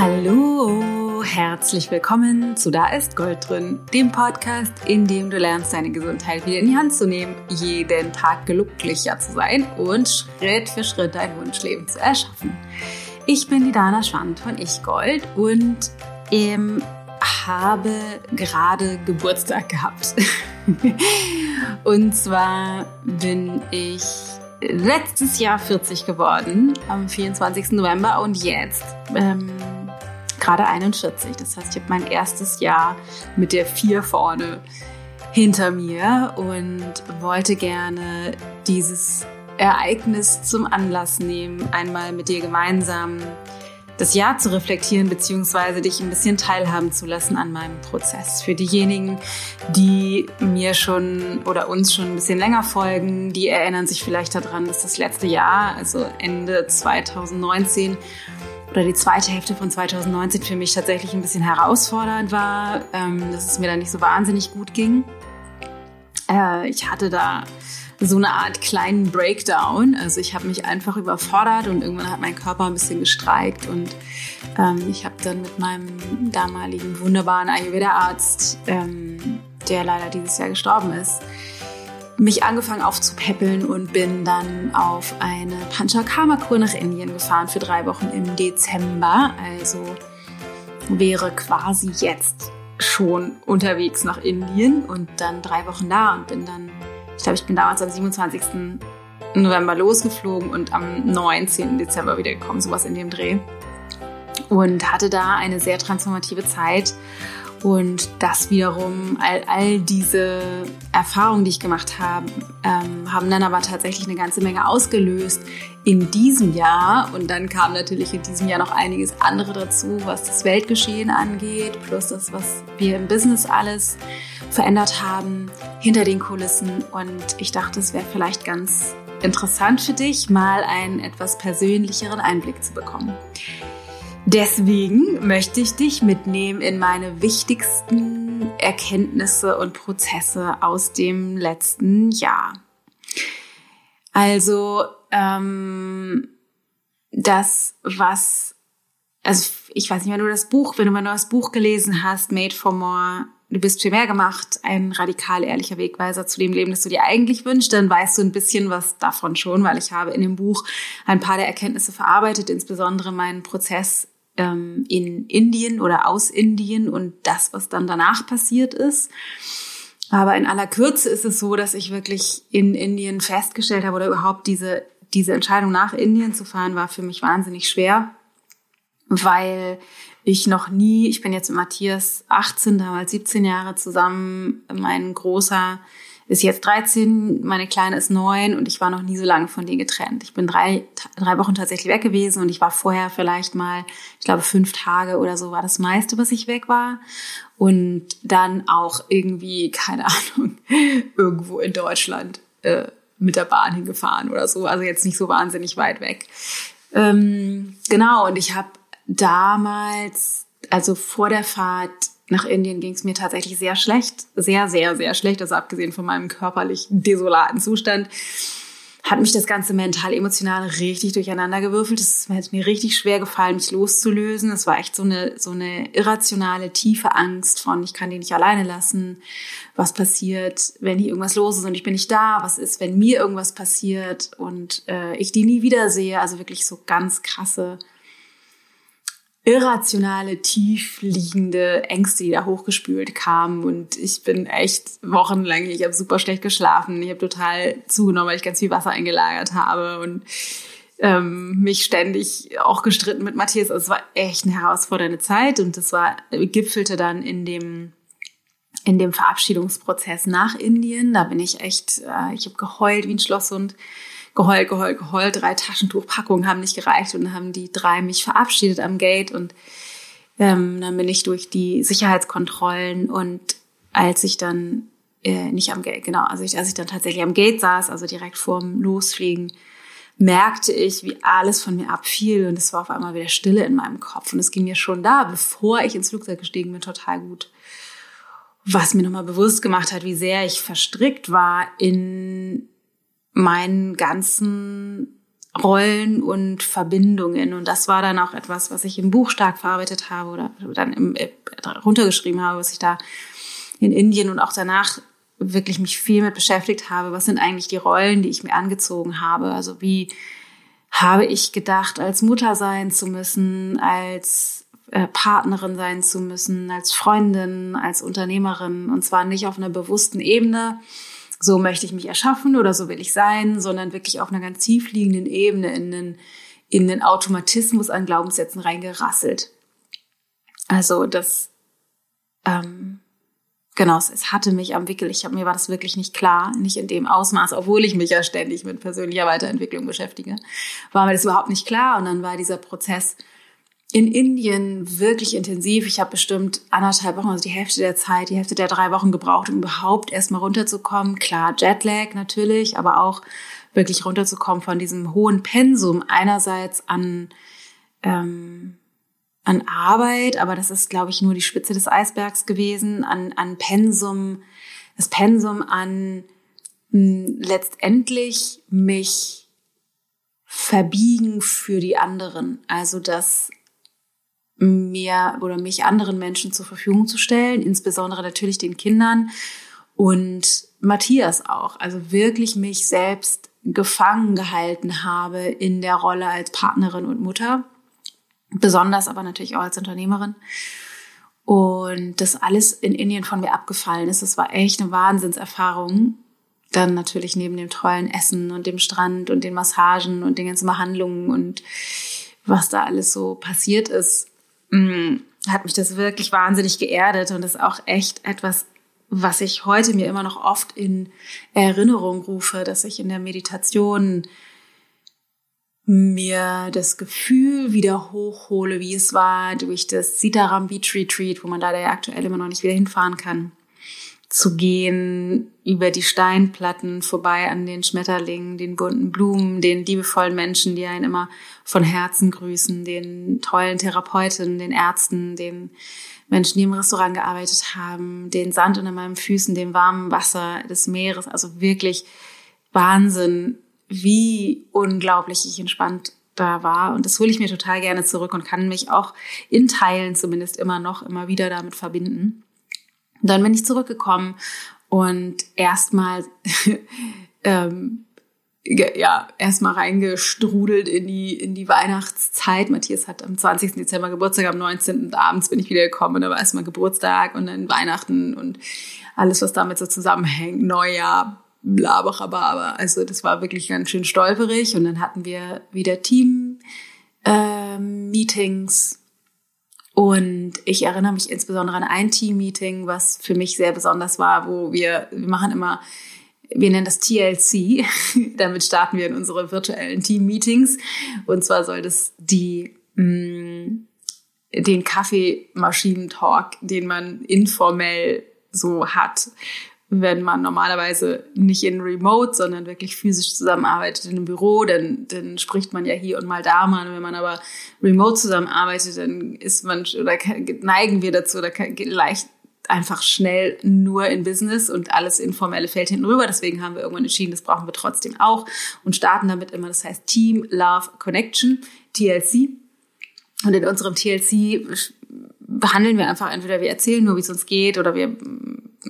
Hallo, herzlich willkommen zu Da ist Gold drin, dem Podcast, in dem du lernst, deine Gesundheit wieder in die Hand zu nehmen, jeden Tag glücklicher zu sein und Schritt für Schritt dein Wunschleben zu erschaffen. Ich bin die Dana Schwand von Ich Gold und ähm, habe gerade Geburtstag gehabt. und zwar bin ich letztes Jahr 40 geworden, am 24. November und jetzt ähm, gerade 41. Das heißt, ich habe mein erstes Jahr mit der 4 vorne hinter mir und wollte gerne dieses Ereignis zum Anlass nehmen, einmal mit dir gemeinsam das Jahr zu reflektieren, beziehungsweise dich ein bisschen teilhaben zu lassen an meinem Prozess. Für diejenigen, die mir schon oder uns schon ein bisschen länger folgen, die erinnern sich vielleicht daran, dass das letzte Jahr, also Ende 2019 oder die zweite Hälfte von 2019 für mich tatsächlich ein bisschen herausfordernd war, ähm, dass es mir da nicht so wahnsinnig gut ging. Äh, ich hatte da so eine Art kleinen Breakdown. Also ich habe mich einfach überfordert und irgendwann hat mein Körper ein bisschen gestreikt und ähm, ich habe dann mit meinem damaligen wunderbaren Ayurveda-Arzt, ähm, der leider dieses Jahr gestorben ist, mich angefangen aufzupäppeln und bin dann auf eine Panchakarma-Kur nach Indien gefahren für drei Wochen im Dezember. Also wäre quasi jetzt schon unterwegs nach Indien und dann drei Wochen da und bin dann ich glaube, ich bin damals am 27. November losgeflogen und am 19. Dezember wiedergekommen, sowas in dem Dreh. Und hatte da eine sehr transformative Zeit und das wiederum, all, all diese Erfahrungen, die ich gemacht habe, ähm, haben dann aber tatsächlich eine ganze Menge ausgelöst in diesem Jahr. Und dann kam natürlich in diesem Jahr noch einiges andere dazu, was das Weltgeschehen angeht, plus das, was wir im Business alles verändert haben, hinter den Kulissen. Und ich dachte, es wäre vielleicht ganz interessant für dich, mal einen etwas persönlicheren Einblick zu bekommen. Deswegen möchte ich dich mitnehmen in meine wichtigsten Erkenntnisse und Prozesse aus dem letzten Jahr. Also ähm, das, was, also ich weiß nicht, wenn du das Buch, wenn du mal das Buch gelesen hast, Made for More, du bist viel mehr gemacht, ein radikal ehrlicher Wegweiser zu dem Leben, das du dir eigentlich wünschst, dann weißt du ein bisschen was davon schon, weil ich habe in dem Buch ein paar der Erkenntnisse verarbeitet, insbesondere meinen Prozess ähm, in Indien oder aus Indien und das, was dann danach passiert ist. Aber in aller Kürze ist es so, dass ich wirklich in Indien festgestellt habe oder überhaupt diese, diese Entscheidung nach Indien zu fahren war für mich wahnsinnig schwer, weil ich noch nie, ich bin jetzt mit Matthias 18, damals 17 Jahre zusammen, mein großer ist jetzt 13, meine Kleine ist 9 und ich war noch nie so lange von denen getrennt. Ich bin drei, drei Wochen tatsächlich weg gewesen und ich war vorher vielleicht mal, ich glaube, fünf Tage oder so war das meiste, was ich weg war. Und dann auch irgendwie, keine Ahnung, irgendwo in Deutschland äh, mit der Bahn hingefahren oder so. Also jetzt nicht so wahnsinnig weit weg. Ähm, genau, und ich habe damals, also vor der Fahrt, nach Indien ging es mir tatsächlich sehr schlecht, sehr, sehr, sehr schlecht. Also abgesehen von meinem körperlich desolaten Zustand hat mich das ganze mental, emotional richtig durcheinander gewürfelt. Es hat mir richtig schwer gefallen, mich loszulösen. Es war echt so eine, so eine irrationale, tiefe Angst von, ich kann die nicht alleine lassen. Was passiert, wenn hier irgendwas los ist und ich bin nicht da? Was ist, wenn mir irgendwas passiert und äh, ich die nie wiedersehe? Also wirklich so ganz krasse irrationale, tiefliegende Ängste, die da hochgespült kamen. Und ich bin echt wochenlang, ich habe super schlecht geschlafen. Ich habe total zugenommen, weil ich ganz viel Wasser eingelagert habe und ähm, mich ständig auch gestritten mit Matthias. Also es war echt eine herausfordernde Zeit und das war gipfelte dann in dem in dem Verabschiedungsprozess nach Indien. Da bin ich echt, äh, ich habe geheult wie ein Schlosshund geheult, geheult, geheult. Drei Taschentuchpackungen haben nicht gereicht und dann haben die drei mich verabschiedet am Gate und ähm, dann bin ich durch die Sicherheitskontrollen und als ich dann äh, nicht am Gate, genau, also ich, als ich dann tatsächlich am Gate saß, also direkt vorm Losfliegen, merkte ich, wie alles von mir abfiel und es war auf einmal wieder Stille in meinem Kopf und es ging mir schon da, bevor ich ins Flugzeug gestiegen bin, total gut. Was mir nochmal bewusst gemacht hat, wie sehr ich verstrickt war in meinen ganzen Rollen und Verbindungen. Und das war dann auch etwas, was ich im Buch stark verarbeitet habe oder dann im, äh, runtergeschrieben habe, was ich da in Indien und auch danach wirklich mich viel mit beschäftigt habe. Was sind eigentlich die Rollen, die ich mir angezogen habe? Also wie habe ich gedacht, als Mutter sein zu müssen, als äh, Partnerin sein zu müssen, als Freundin, als Unternehmerin und zwar nicht auf einer bewussten Ebene, so möchte ich mich erschaffen oder so will ich sein, sondern wirklich auf einer ganz tiefliegenden Ebene in den, in den Automatismus an Glaubenssätzen reingerasselt. Also das, ähm, genau, es hatte mich am Wickel. Ich habe mir war das wirklich nicht klar, nicht in dem Ausmaß, obwohl ich mich ja ständig mit persönlicher Weiterentwicklung beschäftige, war mir das überhaupt nicht klar. Und dann war dieser Prozess in Indien wirklich intensiv. Ich habe bestimmt anderthalb Wochen, also die Hälfte der Zeit, die Hälfte der drei Wochen gebraucht, um überhaupt erstmal runterzukommen. Klar, Jetlag natürlich, aber auch wirklich runterzukommen von diesem hohen Pensum einerseits an, ähm, an Arbeit, aber das ist, glaube ich, nur die Spitze des Eisbergs gewesen, an, an Pensum, das Pensum an mh, letztendlich mich verbiegen für die anderen. Also das mir oder mich anderen Menschen zur Verfügung zu stellen, insbesondere natürlich den Kindern und Matthias auch. Also wirklich mich selbst gefangen gehalten habe in der Rolle als Partnerin und Mutter, besonders aber natürlich auch als Unternehmerin. Und das alles in Indien von mir abgefallen ist. Das war echt eine Wahnsinnserfahrung. Dann natürlich neben dem tollen Essen und dem Strand und den Massagen und den ganzen Behandlungen und was da alles so passiert ist, Mm, hat mich das wirklich wahnsinnig geerdet und ist auch echt etwas, was ich heute mir immer noch oft in Erinnerung rufe, dass ich in der Meditation mir das Gefühl wieder hochhole, wie es war durch das Sitaram Beach Retreat, wo man leider ja aktuell immer noch nicht wieder hinfahren kann zu gehen, über die Steinplatten vorbei an den Schmetterlingen, den bunten Blumen, den liebevollen Menschen, die einen immer von Herzen grüßen, den tollen Therapeuten, den Ärzten, den Menschen, die im Restaurant gearbeitet haben, den Sand unter meinen Füßen, dem warmen Wasser des Meeres, also wirklich Wahnsinn, wie unglaublich ich entspannt da war. Und das hole ich mir total gerne zurück und kann mich auch in Teilen zumindest immer noch, immer wieder damit verbinden. Dann bin ich zurückgekommen und erstmal ähm, ja, erstmal reingestrudelt in die, in die Weihnachtszeit. Matthias hat am 20. Dezember Geburtstag, am 19. abends bin ich wieder gekommen und da war erstmal Geburtstag und dann Weihnachten und alles, was damit so zusammenhängt, Neujahr, blablabla. Also das war wirklich ganz schön stolperig und dann hatten wir wieder Team-Meetings ähm, und ich erinnere mich insbesondere an ein Team-Meeting, was für mich sehr besonders war, wo wir, wir machen immer, wir nennen das TLC. Damit starten wir in unsere virtuellen Team-Meetings. Und zwar soll das die, mh, mm, den Kaffeemaschinentalk, den man informell so hat, wenn man normalerweise nicht in Remote, sondern wirklich physisch zusammenarbeitet in einem Büro, dann, dann spricht man ja hier und mal da mal. Wenn man aber remote zusammenarbeitet, dann ist man oder neigen wir dazu oder leicht einfach schnell nur in Business und alles Informelle fällt hinten rüber. Deswegen haben wir irgendwann entschieden, das brauchen wir trotzdem auch und starten damit immer, das heißt Team Love Connection, TLC. Und in unserem TLC behandeln wir einfach entweder wir erzählen nur, wie es uns geht oder wir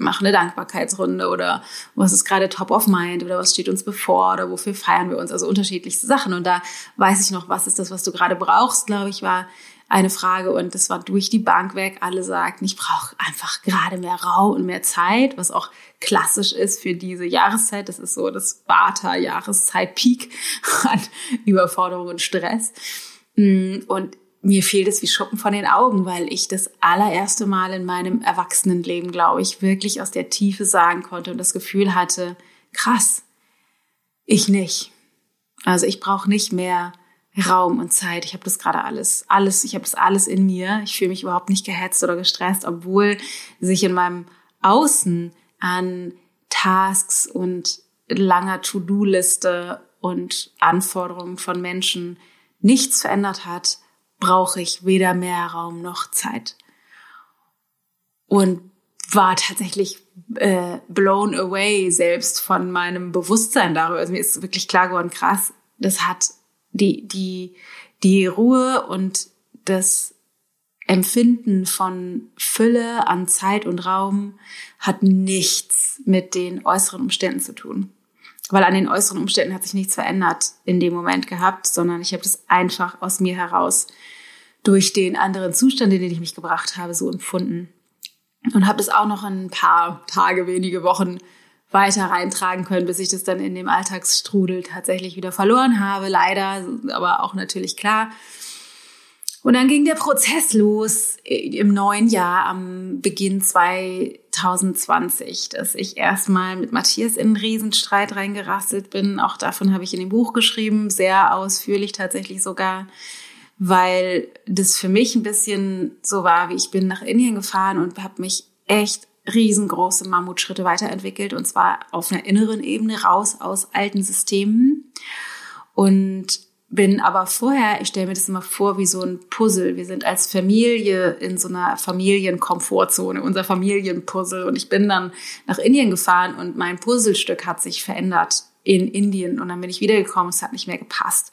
machen eine Dankbarkeitsrunde oder was ist gerade top of mind oder was steht uns bevor oder wofür feiern wir uns, also unterschiedlichste Sachen. Und da weiß ich noch, was ist das, was du gerade brauchst, glaube ich, war eine Frage und das war durch die Bank weg. Alle sagten, ich brauche einfach gerade mehr Raum und mehr Zeit, was auch klassisch ist für diese Jahreszeit. Das ist so das Vata-Jahreszeit-Peak an Überforderung und Stress. Mm, und mir fehlt es wie Schuppen von den Augen, weil ich das allererste Mal in meinem Erwachsenenleben, glaube ich, wirklich aus der Tiefe sagen konnte und das Gefühl hatte, krass, ich nicht. Also ich brauche nicht mehr Raum und Zeit. Ich habe das gerade alles, alles, ich habe das alles in mir. Ich fühle mich überhaupt nicht gehetzt oder gestresst, obwohl sich in meinem Außen an Tasks und langer To-Do-Liste und Anforderungen von Menschen nichts verändert hat brauche ich weder mehr Raum noch Zeit. Und war tatsächlich äh, blown away selbst von meinem Bewusstsein darüber. Also mir ist wirklich klar geworden, krass, das hat die, die, die Ruhe und das Empfinden von Fülle an Zeit und Raum hat nichts mit den äußeren Umständen zu tun. Weil an den äußeren Umständen hat sich nichts verändert in dem Moment gehabt, sondern ich habe das einfach aus mir heraus durch den anderen Zustand, in den ich mich gebracht habe, so empfunden. Und habe das auch noch ein paar Tage, wenige Wochen weiter reintragen können, bis ich das dann in dem Alltagsstrudel tatsächlich wieder verloren habe. Leider, aber auch natürlich klar. Und dann ging der Prozess los im neuen Jahr am Beginn 2020, dass ich erstmal mit Matthias in einen Riesenstreit reingerasselt bin. Auch davon habe ich in dem Buch geschrieben, sehr ausführlich tatsächlich sogar, weil das für mich ein bisschen so war, wie ich bin nach Indien gefahren und habe mich echt riesengroße Mammutschritte weiterentwickelt und zwar auf einer inneren Ebene raus aus alten Systemen. Und bin aber vorher, ich stelle mir das immer vor wie so ein Puzzle. Wir sind als Familie in so einer Familienkomfortzone, unser Familienpuzzle. Und ich bin dann nach Indien gefahren und mein Puzzlestück hat sich verändert in Indien. Und dann bin ich wiedergekommen, es hat nicht mehr gepasst.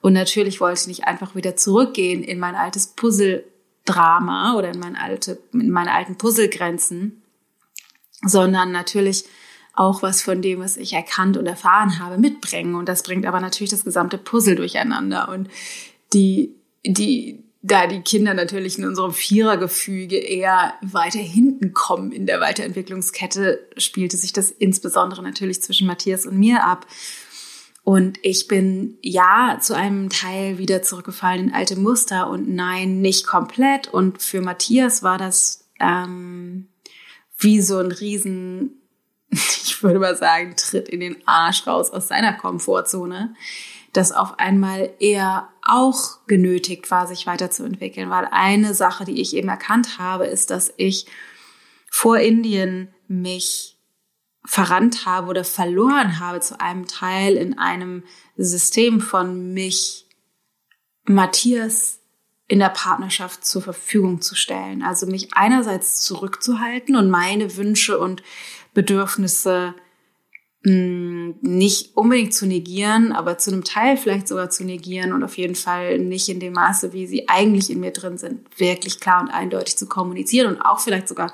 Und natürlich wollte ich nicht einfach wieder zurückgehen in mein altes Puzzle-Drama oder in, mein alte, in meine alten Puzzlegrenzen, sondern natürlich auch was von dem, was ich erkannt und erfahren habe, mitbringen. Und das bringt aber natürlich das gesamte Puzzle durcheinander. Und die, die, da die Kinder natürlich in unserem Vierergefüge eher weiter hinten kommen in der Weiterentwicklungskette, spielte sich das insbesondere natürlich zwischen Matthias und mir ab. Und ich bin ja zu einem Teil wieder zurückgefallen in alte Muster und nein, nicht komplett. Und für Matthias war das ähm, wie so ein riesen ich würde mal sagen, tritt in den Arsch raus aus seiner Komfortzone, dass auf einmal er auch genötigt war, sich weiterzuentwickeln. Weil eine Sache, die ich eben erkannt habe, ist, dass ich vor Indien mich verrannt habe oder verloren habe zu einem Teil in einem System von mich, Matthias in der Partnerschaft zur Verfügung zu stellen. Also mich einerseits zurückzuhalten und meine Wünsche und Bedürfnisse hm, nicht unbedingt zu negieren, aber zu einem Teil vielleicht sogar zu negieren und auf jeden Fall nicht in dem Maße, wie sie eigentlich in mir drin sind, wirklich klar und eindeutig zu kommunizieren und auch vielleicht sogar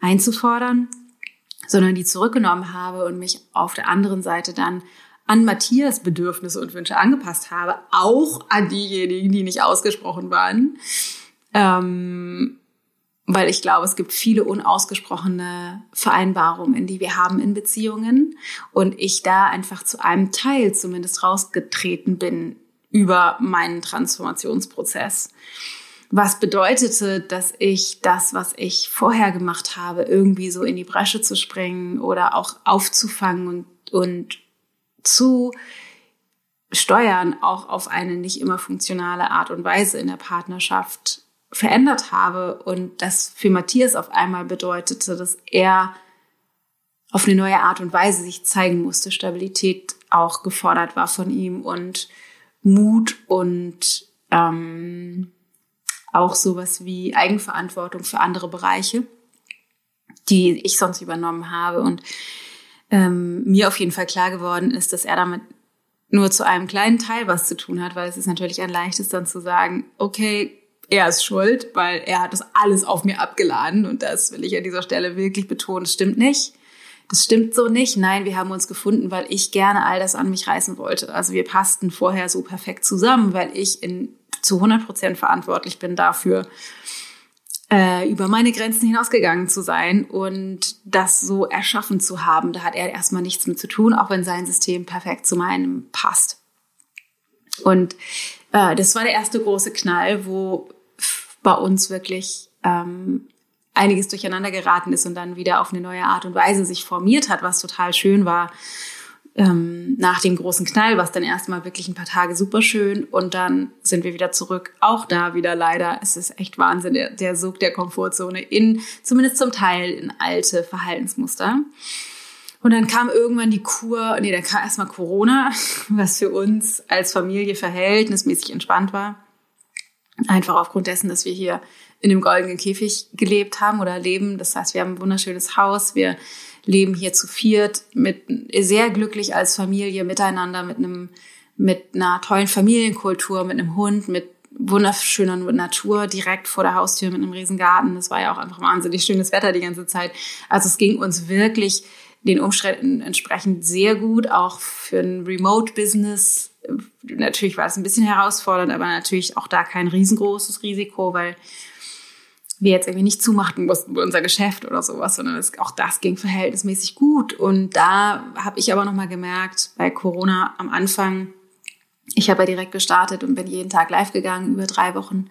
einzufordern, sondern die zurückgenommen habe und mich auf der anderen Seite dann an Matthias Bedürfnisse und Wünsche angepasst habe, auch an diejenigen, die nicht ausgesprochen waren. Ähm, weil ich glaube, es gibt viele unausgesprochene Vereinbarungen, in die wir haben in Beziehungen und ich da einfach zu einem Teil zumindest rausgetreten bin über meinen Transformationsprozess. Was bedeutete, dass ich das, was ich vorher gemacht habe, irgendwie so in die Bresche zu springen oder auch aufzufangen und, und zu steuern, auch auf eine nicht immer funktionale Art und Weise in der Partnerschaft verändert habe? Und das für Matthias auf einmal bedeutete, dass er auf eine neue Art und Weise sich zeigen musste, Stabilität auch gefordert war von ihm und Mut und ähm, auch sowas wie Eigenverantwortung für andere Bereiche, die ich sonst übernommen habe und ähm, mir auf jeden Fall klar geworden ist, dass er damit nur zu einem kleinen Teil was zu tun hat, weil es ist natürlich ein leichtes dann zu sagen, okay, er ist schuld, weil er hat das alles auf mir abgeladen und das will ich an dieser Stelle wirklich betonen, das stimmt nicht. Das stimmt so nicht. Nein, wir haben uns gefunden, weil ich gerne all das an mich reißen wollte. Also wir passten vorher so perfekt zusammen, weil ich in, zu 100 Prozent verantwortlich bin dafür, äh, über meine Grenzen hinausgegangen zu sein und das so erschaffen zu haben. Da hat er erstmal nichts mit zu tun, auch wenn sein System perfekt zu meinem passt. Und äh, das war der erste große Knall, wo bei uns wirklich ähm, einiges durcheinander geraten ist und dann wieder auf eine neue Art und Weise sich formiert hat, was total schön war. Ähm, nach dem großen Knall war es dann erstmal wirklich ein paar Tage super schön und dann sind wir wieder zurück. Auch da wieder leider, es ist echt Wahnsinn, der, der Sog der Komfortzone in, zumindest zum Teil, in alte Verhaltensmuster. Und dann kam irgendwann die Kur, nee, dann kam erstmal Corona, was für uns als Familie verhältnismäßig entspannt war. Einfach aufgrund dessen, dass wir hier in dem goldenen Käfig gelebt haben oder leben. Das heißt, wir haben ein wunderschönes Haus. Wir leben hier zu viert mit sehr glücklich als Familie miteinander mit einem mit einer tollen Familienkultur, mit einem Hund, mit wunderschöner Natur direkt vor der Haustür mit einem riesen Garten. Das war ja auch einfach wahnsinnig schönes Wetter die ganze Zeit. Also es ging uns wirklich den Umständen entsprechend sehr gut, auch für ein Remote-Business. Natürlich war es ein bisschen herausfordernd, aber natürlich auch da kein riesengroßes Risiko, weil wir jetzt irgendwie nicht zumachen mussten unser Geschäft oder sowas, sondern es, auch das ging verhältnismäßig gut. Und da habe ich aber nochmal gemerkt, bei Corona am Anfang, ich habe ja direkt gestartet und bin jeden Tag live gegangen über drei Wochen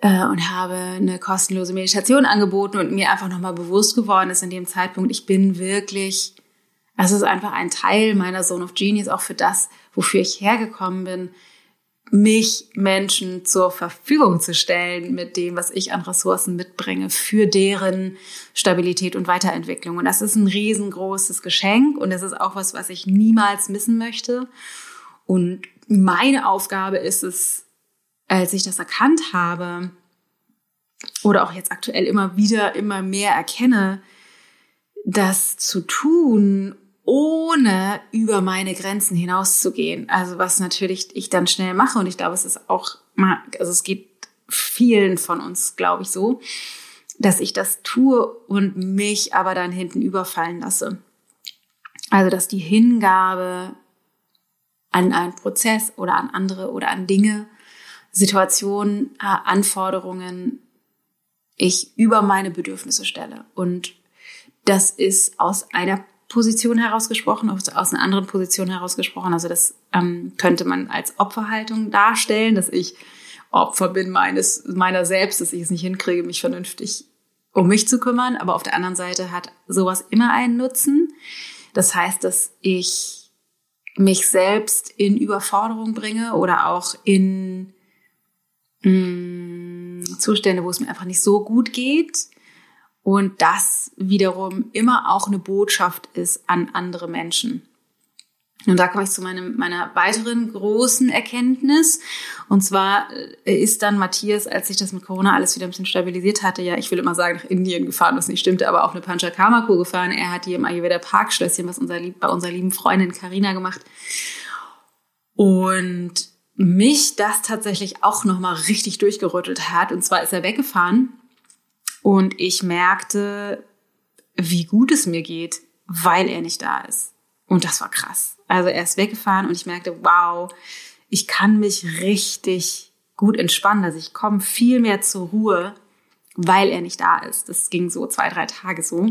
äh, und habe eine kostenlose Meditation angeboten und mir einfach nochmal bewusst geworden ist in dem Zeitpunkt, ich bin wirklich, es ist einfach ein Teil meiner Zone of Genius, auch für das, wofür ich hergekommen bin, mich Menschen zur Verfügung zu stellen mit dem, was ich an Ressourcen mitbringe für deren Stabilität und Weiterentwicklung. Und das ist ein riesengroßes Geschenk und das ist auch was, was ich niemals missen möchte. Und meine Aufgabe ist es, als ich das erkannt habe oder auch jetzt aktuell immer wieder immer mehr erkenne, das zu tun, ohne über meine Grenzen hinauszugehen. Also was natürlich ich dann schnell mache und ich glaube, es ist auch also es geht vielen von uns, glaube ich, so, dass ich das tue und mich aber dann hinten überfallen lasse. Also dass die Hingabe an einen Prozess oder an andere oder an Dinge, Situationen, Anforderungen ich über meine Bedürfnisse stelle. Und das ist aus einer Position herausgesprochen, aus, einer anderen Position herausgesprochen. Also das ähm, könnte man als Opferhaltung darstellen, dass ich Opfer bin meines, meiner selbst, dass ich es nicht hinkriege, mich vernünftig um mich zu kümmern. Aber auf der anderen Seite hat sowas immer einen Nutzen. Das heißt, dass ich mich selbst in Überforderung bringe oder auch in mh, mm, Zustände, wo es mir einfach nicht so gut geht. Und das wiederum immer auch eine Botschaft ist an andere Menschen. Und da komme ich zu meinem, meiner weiteren großen Erkenntnis. Und zwar äh, ist dann Matthias, als sich das mit Corona alles wieder ein bisschen stabilisiert hatte, ja, ich will immer sagen, nach Indien gefahren, was nicht stimmte, aber auch eine Panchakarma-Kur gefahren. Er hat hier im Ayurveda Parkschlösschen, was unser, bei unserer lieben Freundin Karina gemacht. Und mich das tatsächlich auch nochmal richtig durchgerüttelt hat. Und zwar ist er weggefahren und ich merkte, wie gut es mir geht, weil er nicht da ist. Und das war krass. Also er ist weggefahren und ich merkte, wow, ich kann mich richtig gut entspannen. Also ich komme viel mehr zur Ruhe, weil er nicht da ist. Das ging so zwei, drei Tage so.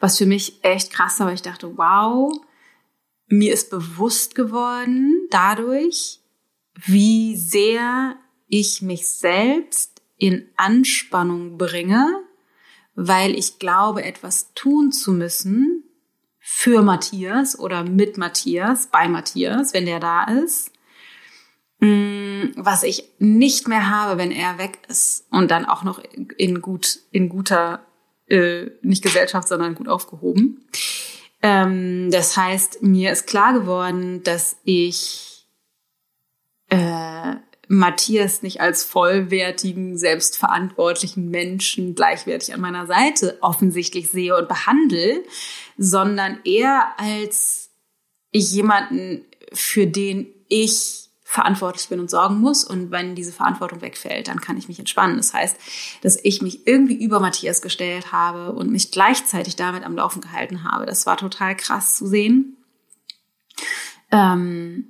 Was für mich echt krass war, weil ich dachte, wow, mir ist bewusst geworden dadurch, wie sehr ich mich selbst in Anspannung bringe, weil ich glaube, etwas tun zu müssen, für Matthias oder mit Matthias, bei Matthias, wenn der da ist, mm, was ich nicht mehr habe, wenn er weg ist und dann auch noch in gut, in guter, äh, nicht Gesellschaft, sondern gut aufgehoben. Ähm, das heißt, mir ist klar geworden, dass ich äh, Matthias nicht als vollwertigen, selbstverantwortlichen Menschen gleichwertig an meiner Seite offensichtlich sehe und behandle, sondern eher als jemanden, für den ich verantwortlich bin und sorgen muss. Und wenn diese Verantwortung wegfällt, dann kann ich mich entspannen. Das heißt, dass ich mich irgendwie über Matthias gestellt habe und mich gleichzeitig damit am Laufen gehalten habe. Das war total krass zu sehen. Ähm,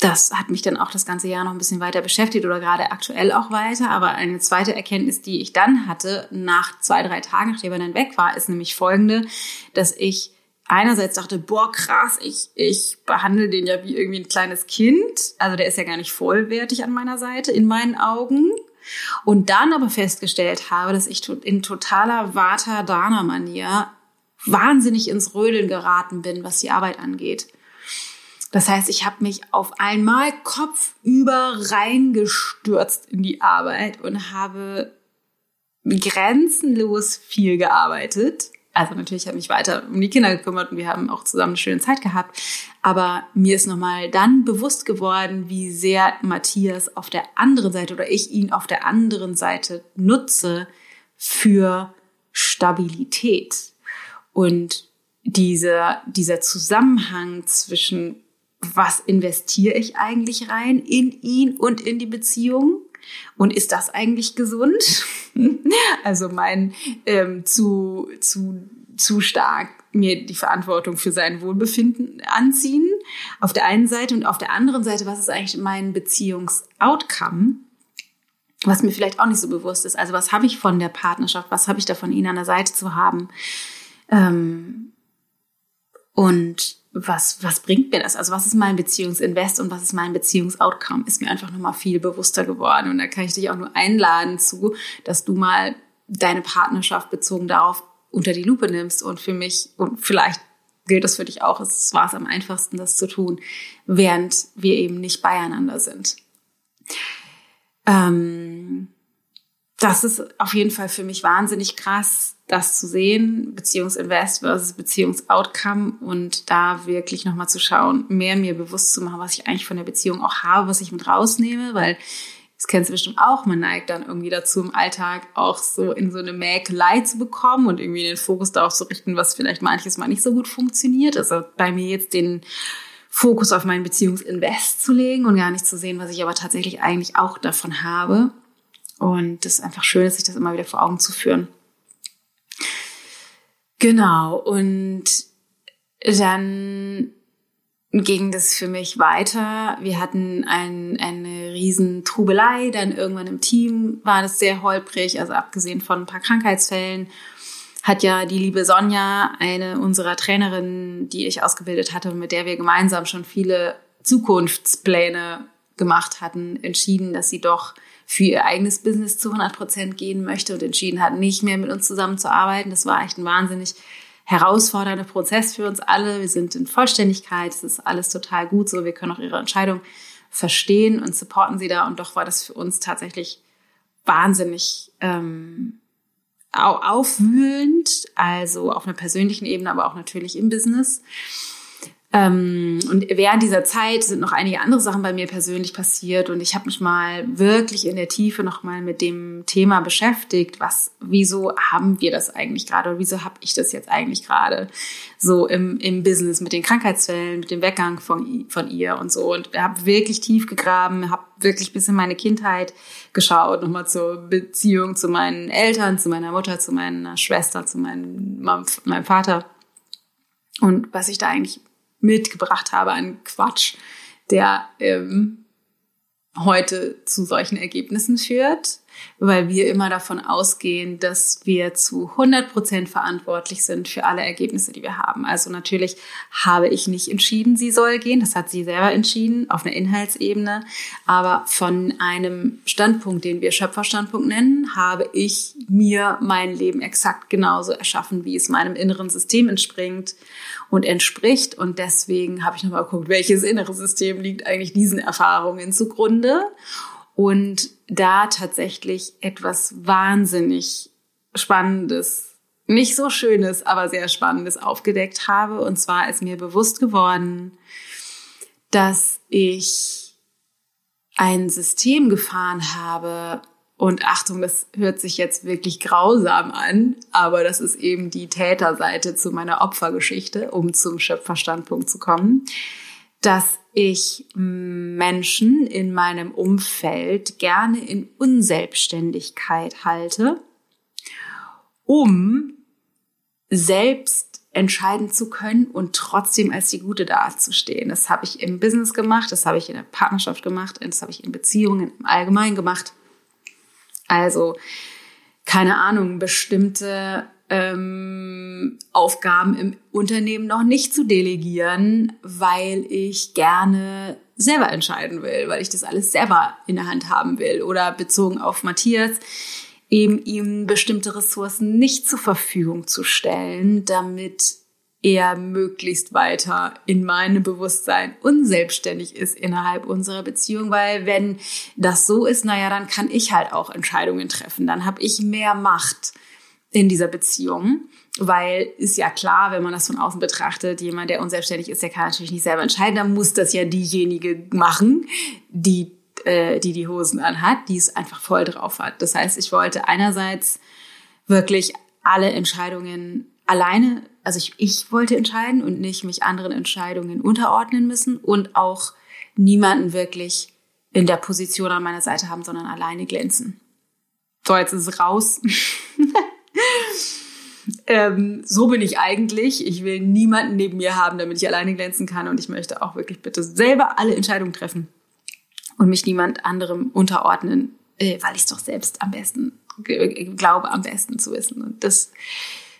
das hat mich dann auch das ganze Jahr noch ein bisschen weiter beschäftigt oder gerade aktuell auch weiter. Aber eine zweite Erkenntnis, die ich dann hatte, nach zwei, drei Tagen, nachdem er dann weg war, ist nämlich folgende, dass ich einerseits dachte, boah, krass, ich, ich behandle den ja wie irgendwie ein kleines Kind. Also der ist ja gar nicht vollwertig an meiner Seite, in meinen Augen. Und dann aber festgestellt habe, dass ich in totaler Vata-Dana-Manier wahnsinnig ins Rödeln geraten bin, was die Arbeit angeht. Das heißt, ich habe mich auf einmal kopfüber reingestürzt in die Arbeit und habe grenzenlos viel gearbeitet. Also natürlich habe ich mich weiter um die Kinder gekümmert und wir haben auch zusammen eine schöne Zeit gehabt. Aber mir ist nochmal dann bewusst geworden, wie sehr Matthias auf der anderen Seite oder ich ihn auf der anderen Seite nutze für Stabilität. Und dieser, dieser Zusammenhang zwischen was investiere ich eigentlich rein in ihn und in die Beziehung? Und ist das eigentlich gesund? also mein ähm, zu, zu, zu stark mir die Verantwortung für sein Wohlbefinden anziehen, auf der einen Seite und auf der anderen Seite, was ist eigentlich mein Beziehungsoutcome? Was mir vielleicht auch nicht so bewusst ist. Also was habe ich von der Partnerschaft? Was habe ich davon, ihn an der Seite zu haben? Ähm, und was, was bringt mir das? Also was ist mein Beziehungsinvest und was ist mein Beziehungsoutcome? Ist mir einfach nochmal viel bewusster geworden. Und da kann ich dich auch nur einladen zu, dass du mal deine Partnerschaft bezogen darauf unter die Lupe nimmst und für mich und vielleicht gilt das für dich auch, es war es am einfachsten, das zu tun, während wir eben nicht beieinander sind. Ähm, das ist auf jeden Fall für mich wahnsinnig krass, das zu sehen, Beziehungsinvest versus Beziehungsoutcome und da wirklich nochmal zu schauen, mehr mir bewusst zu machen, was ich eigentlich von der Beziehung auch habe, was ich mit rausnehme, weil das kennst du bestimmt auch, man neigt dann irgendwie dazu im Alltag auch so in so eine Mäkelei zu bekommen und irgendwie den Fokus darauf zu richten, was vielleicht manches mal nicht so gut funktioniert. Also bei mir jetzt den Fokus auf meinen Beziehungsinvest zu legen und gar nicht zu sehen, was ich aber tatsächlich eigentlich auch davon habe. Und das ist einfach schön, sich das immer wieder vor Augen zu führen. Genau, und dann ging das für mich weiter. Wir hatten ein, eine riesen Trubelei, dann irgendwann im Team war das sehr holprig, also abgesehen von ein paar Krankheitsfällen hat ja die liebe Sonja, eine unserer Trainerinnen, die ich ausgebildet hatte und mit der wir gemeinsam schon viele Zukunftspläne gemacht hatten, entschieden, dass sie doch für ihr eigenes Business zu 100 Prozent gehen möchte und entschieden hat, nicht mehr mit uns zusammenzuarbeiten. Das war echt ein wahnsinnig herausfordernder Prozess für uns alle. Wir sind in Vollständigkeit, es ist alles total gut so, wir können auch ihre Entscheidung verstehen und supporten sie da. Und doch war das für uns tatsächlich wahnsinnig ähm, aufwühlend, also auf einer persönlichen Ebene, aber auch natürlich im Business. Ähm, und während dieser Zeit sind noch einige andere Sachen bei mir persönlich passiert und ich habe mich mal wirklich in der Tiefe noch mal mit dem Thema beschäftigt, was, wieso haben wir das eigentlich gerade oder wieso habe ich das jetzt eigentlich gerade so im, im Business mit den Krankheitsfällen, mit dem Weggang von, von ihr und so. Und habe wirklich tief gegraben, habe wirklich bis in meine Kindheit geschaut, nochmal zur Beziehung zu meinen Eltern, zu meiner Mutter, zu meiner Schwester, zu meinem, meinem Vater. Und was ich da eigentlich mitgebracht habe an Quatsch, der ähm, heute zu solchen Ergebnissen führt weil wir immer davon ausgehen, dass wir zu 100 Prozent verantwortlich sind für alle Ergebnisse, die wir haben. Also natürlich habe ich nicht entschieden, sie soll gehen. Das hat sie selber entschieden auf einer Inhaltsebene. Aber von einem Standpunkt, den wir Schöpferstandpunkt nennen, habe ich mir mein Leben exakt genauso erschaffen, wie es meinem inneren System entspringt und entspricht. Und deswegen habe ich nochmal geguckt, welches innere System liegt eigentlich diesen Erfahrungen zugrunde und da tatsächlich etwas wahnsinnig Spannendes, nicht so Schönes, aber sehr Spannendes aufgedeckt habe. Und zwar ist mir bewusst geworden, dass ich ein System gefahren habe, und Achtung, das hört sich jetzt wirklich grausam an, aber das ist eben die Täterseite zu meiner Opfergeschichte, um zum Schöpferstandpunkt zu kommen, dass ich Menschen in meinem Umfeld gerne in Unselbstständigkeit halte, um selbst entscheiden zu können und trotzdem als die Gute dazustehen. Das habe ich im Business gemacht, das habe ich in der Partnerschaft gemacht, das habe ich in Beziehungen im Allgemeinen gemacht. Also, keine Ahnung, bestimmte ähm, Aufgaben im Unternehmen noch nicht zu delegieren, weil ich gerne selber entscheiden will, weil ich das alles selber in der Hand haben will. Oder bezogen auf Matthias, eben ihm bestimmte Ressourcen nicht zur Verfügung zu stellen, damit er möglichst weiter in meinem Bewusstsein unselbstständig ist innerhalb unserer Beziehung, weil wenn das so ist, naja, dann kann ich halt auch Entscheidungen treffen, dann habe ich mehr Macht in dieser Beziehung. Weil ist ja klar, wenn man das von außen betrachtet, jemand, der unselbstständig ist, der kann natürlich nicht selber entscheiden. Dann muss das ja diejenige machen, die äh, die, die Hosen anhat, die es einfach voll drauf hat. Das heißt, ich wollte einerseits wirklich alle Entscheidungen alleine also ich, ich wollte entscheiden und nicht mich anderen Entscheidungen unterordnen müssen und auch niemanden wirklich in der Position an meiner Seite haben, sondern alleine glänzen. So, jetzt ist es raus. ähm, so bin ich eigentlich. Ich will niemanden neben mir haben, damit ich alleine glänzen kann. Und ich möchte auch wirklich bitte selber alle Entscheidungen treffen und mich niemand anderem unterordnen, äh, weil ich es doch selbst am besten glaube, am besten zu wissen. Und das,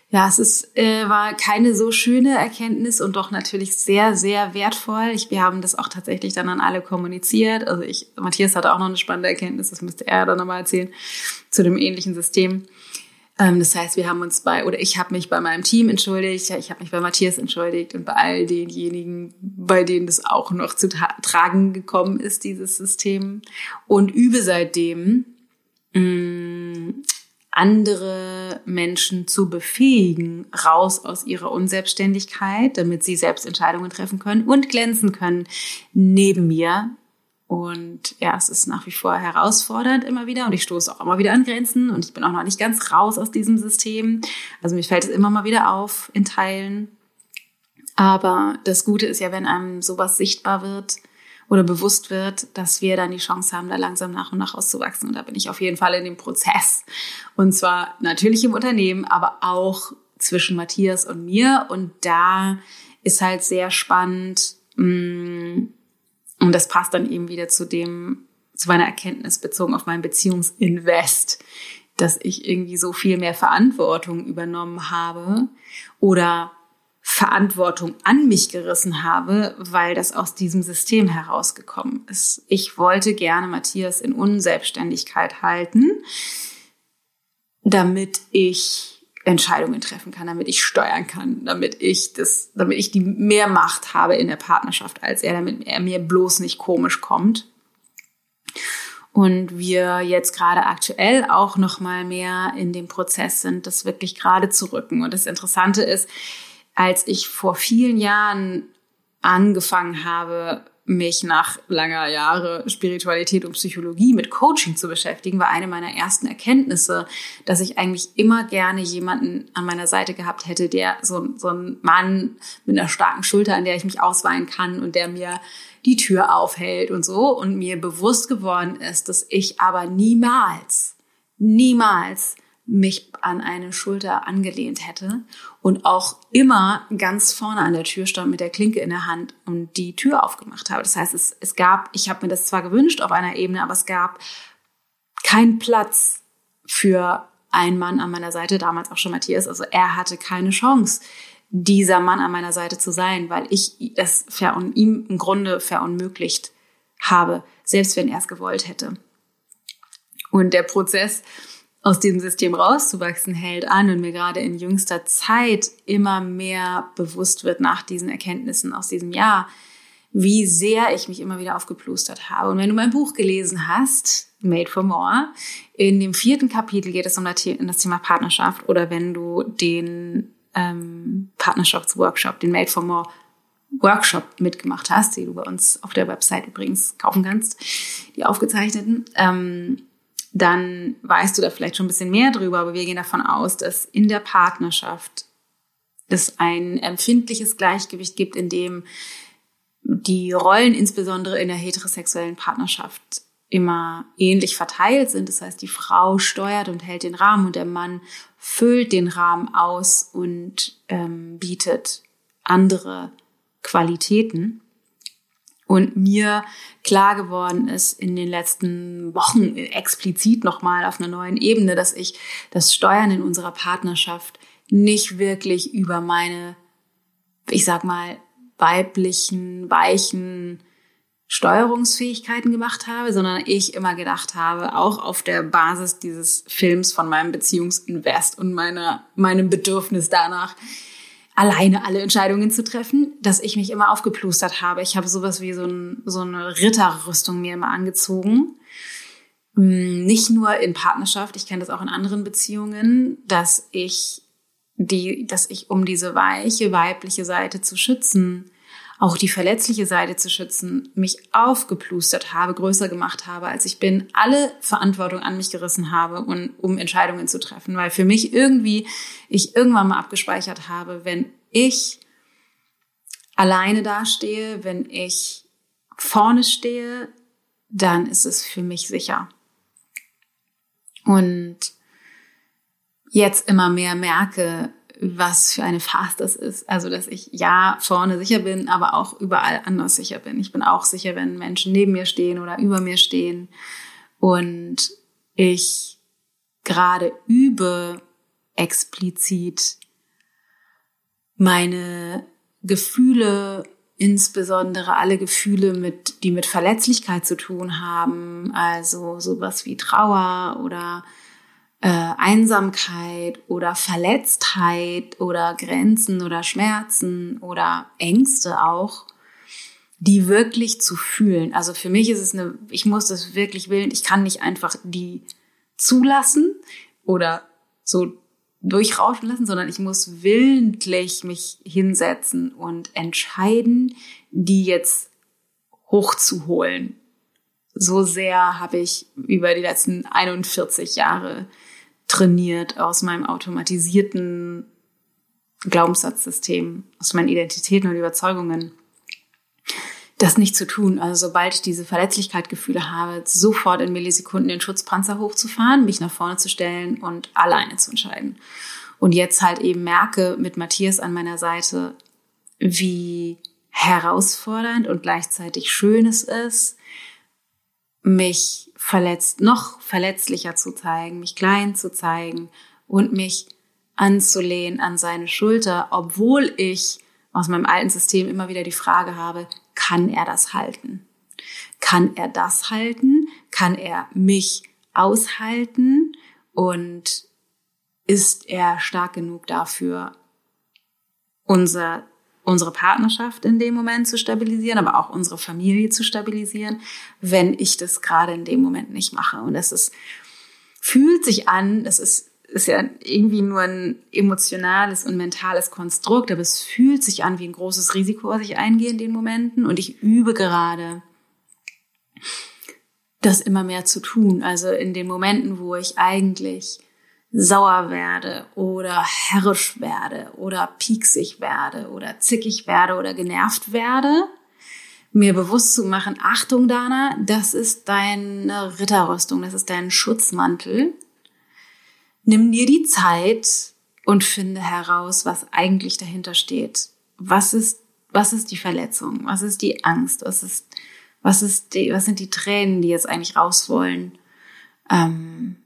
ja, es ist, äh, war keine so schöne Erkenntnis und doch natürlich sehr, sehr wertvoll. Ich, wir haben das auch tatsächlich dann an alle kommuniziert. Also ich, Matthias hatte auch noch eine spannende Erkenntnis, das müsste er dann nochmal erzählen, zu dem ähnlichen System. Ähm, das heißt, wir haben uns bei, oder ich habe mich bei meinem Team entschuldigt, ich habe mich bei Matthias entschuldigt und bei all denjenigen, bei denen das auch noch zu tragen gekommen ist, dieses System. Und übe seitdem, mh, mm, andere Menschen zu befähigen, raus aus ihrer Unselbstständigkeit, damit sie selbst Entscheidungen treffen können und glänzen können neben mir. Und ja, es ist nach wie vor herausfordernd immer wieder und ich stoße auch immer wieder an Grenzen und ich bin auch noch nicht ganz raus aus diesem System. Also mir fällt es immer mal wieder auf in Teilen. Aber das Gute ist ja, wenn einem sowas sichtbar wird, oder bewusst wird, dass wir dann die Chance haben, da langsam nach und nach auszuwachsen. Und da bin ich auf jeden Fall in dem Prozess. Und zwar natürlich im Unternehmen, aber auch zwischen Matthias und mir. Und da ist halt sehr spannend, mm, und das passt dann eben wieder zu dem, zu meiner Erkenntnis bezogen auf mein Beziehungsinvest, dass ich irgendwie so viel mehr Verantwortung übernommen habe oder Verantwortung an mich gerissen habe, weil das aus diesem System herausgekommen ist. Ich wollte gerne Matthias in Unselbstständigkeit halten, damit ich Entscheidungen treffen kann, damit ich steuern kann, damit ich das, damit ich die mehr Macht habe in der Partnerschaft als er, damit er mir bloß nicht komisch kommt. Und wir jetzt gerade aktuell auch noch mal mehr in dem Prozess sind, das wirklich gerade zu rücken. Und das Interessante ist, als ich vor vielen Jahren angefangen habe, mich nach langer Jahre Spiritualität und Psychologie mit Coaching zu beschäftigen, war eine meiner ersten Erkenntnisse, dass ich eigentlich immer gerne jemanden an meiner Seite gehabt hätte, der so, so ein Mann mit einer starken Schulter, an der ich mich ausweinen kann und der mir die Tür aufhält und so. Und mir bewusst geworden ist, dass ich aber niemals, niemals mich an eine Schulter angelehnt hätte und auch immer ganz vorne an der Tür stand mit der Klinke in der Hand und die Tür aufgemacht habe. Das heißt, es, es gab, ich habe mir das zwar gewünscht auf einer Ebene, aber es gab keinen Platz für einen Mann an meiner Seite, damals auch schon Matthias. Also er hatte keine Chance, dieser Mann an meiner Seite zu sein, weil ich das ihm im Grunde verunmöglicht habe, selbst wenn er es gewollt hätte. Und der Prozess, aus diesem System rauszuwachsen hält an und mir gerade in jüngster Zeit immer mehr bewusst wird nach diesen Erkenntnissen aus diesem Jahr, wie sehr ich mich immer wieder aufgeplustert habe. Und wenn du mein Buch gelesen hast, Made for More, in dem vierten Kapitel geht es um das Thema Partnerschaft oder wenn du den ähm, Partnerschaftsworkshop, den Made for More Workshop mitgemacht hast, den du bei uns auf der Website übrigens kaufen kannst, die aufgezeichneten, ähm, dann weißt du da vielleicht schon ein bisschen mehr drüber, aber wir gehen davon aus, dass in der Partnerschaft es ein empfindliches Gleichgewicht gibt, in dem die Rollen insbesondere in der heterosexuellen Partnerschaft immer ähnlich verteilt sind. Das heißt, die Frau steuert und hält den Rahmen und der Mann füllt den Rahmen aus und ähm, bietet andere Qualitäten und mir klar geworden ist in den letzten Wochen explizit nochmal auf einer neuen Ebene, dass ich das Steuern in unserer Partnerschaft nicht wirklich über meine, ich sag mal, weiblichen, weichen Steuerungsfähigkeiten gemacht habe, sondern ich immer gedacht habe, auch auf der Basis dieses Films von meinem Beziehungsinvest und meiner, meinem Bedürfnis danach, alleine alle Entscheidungen zu treffen, dass ich mich immer aufgeplustert habe. Ich habe sowas wie so, ein, so eine Ritterrüstung mir immer angezogen. Mm, nicht nur in Partnerschaft, ich kenne das auch in anderen Beziehungen, dass ich die, dass ich um diese weiche weibliche Seite zu schützen, auch die verletzliche Seite zu schützen, mich aufgeplustert habe, größer gemacht habe, als ich bin, alle Verantwortung an mich gerissen habe, und, um Entscheidungen zu treffen, weil für mich irgendwie ich irgendwann mal abgespeichert habe, wenn ich alleine dastehe, wenn ich vorne stehe, dann ist es für mich sicher. Und jetzt immer mehr merke, was für eine Farce das ist. Also, dass ich ja vorne sicher bin, aber auch überall anders sicher bin. Ich bin auch sicher, wenn Menschen neben mir stehen oder über mir stehen. Und ich gerade übe explizit meine Gefühle, insbesondere alle Gefühle, mit, die mit Verletzlichkeit zu tun haben, also sowas wie Trauer oder äh, Einsamkeit oder Verletztheit oder Grenzen oder Schmerzen oder Ängste auch, die wirklich zu fühlen. Also für mich ist es eine, ich muss das wirklich willen, ich kann nicht einfach die zulassen oder so durchrauschen lassen, sondern ich muss willentlich mich hinsetzen und entscheiden, die jetzt hochzuholen. So sehr habe ich über die letzten 41 Jahre trainiert aus meinem automatisierten Glaubenssatzsystem, aus meinen Identitäten und Überzeugungen, das nicht zu tun. Also sobald ich diese Verletzlichkeitsgefühle habe, sofort in Millisekunden den Schutzpanzer hochzufahren, mich nach vorne zu stellen und alleine zu entscheiden. Und jetzt halt eben merke mit Matthias an meiner Seite, wie herausfordernd und gleichzeitig schön es ist, mich verletzt, noch verletzlicher zu zeigen, mich klein zu zeigen und mich anzulehnen an seine Schulter, obwohl ich aus meinem alten System immer wieder die Frage habe, kann er das halten? Kann er das halten? Kann er mich aushalten? Und ist er stark genug dafür, unser unsere Partnerschaft in dem Moment zu stabilisieren, aber auch unsere Familie zu stabilisieren, wenn ich das gerade in dem Moment nicht mache. Und das ist, fühlt sich an, das ist, ist ja irgendwie nur ein emotionales und mentales Konstrukt, aber es fühlt sich an wie ein großes Risiko, was ich eingehe in den Momenten. Und ich übe gerade, das immer mehr zu tun. Also in den Momenten, wo ich eigentlich sauer werde oder herrisch werde oder pieksig werde oder zickig werde oder genervt werde, mir bewusst zu machen, Achtung, Dana, das ist deine Ritterrüstung, das ist dein Schutzmantel. Nimm dir die Zeit und finde heraus, was eigentlich dahinter steht. Was ist, was ist die Verletzung? Was ist die Angst? Was ist, was ist die, was sind die Tränen, die jetzt eigentlich raus wollen? Ähm,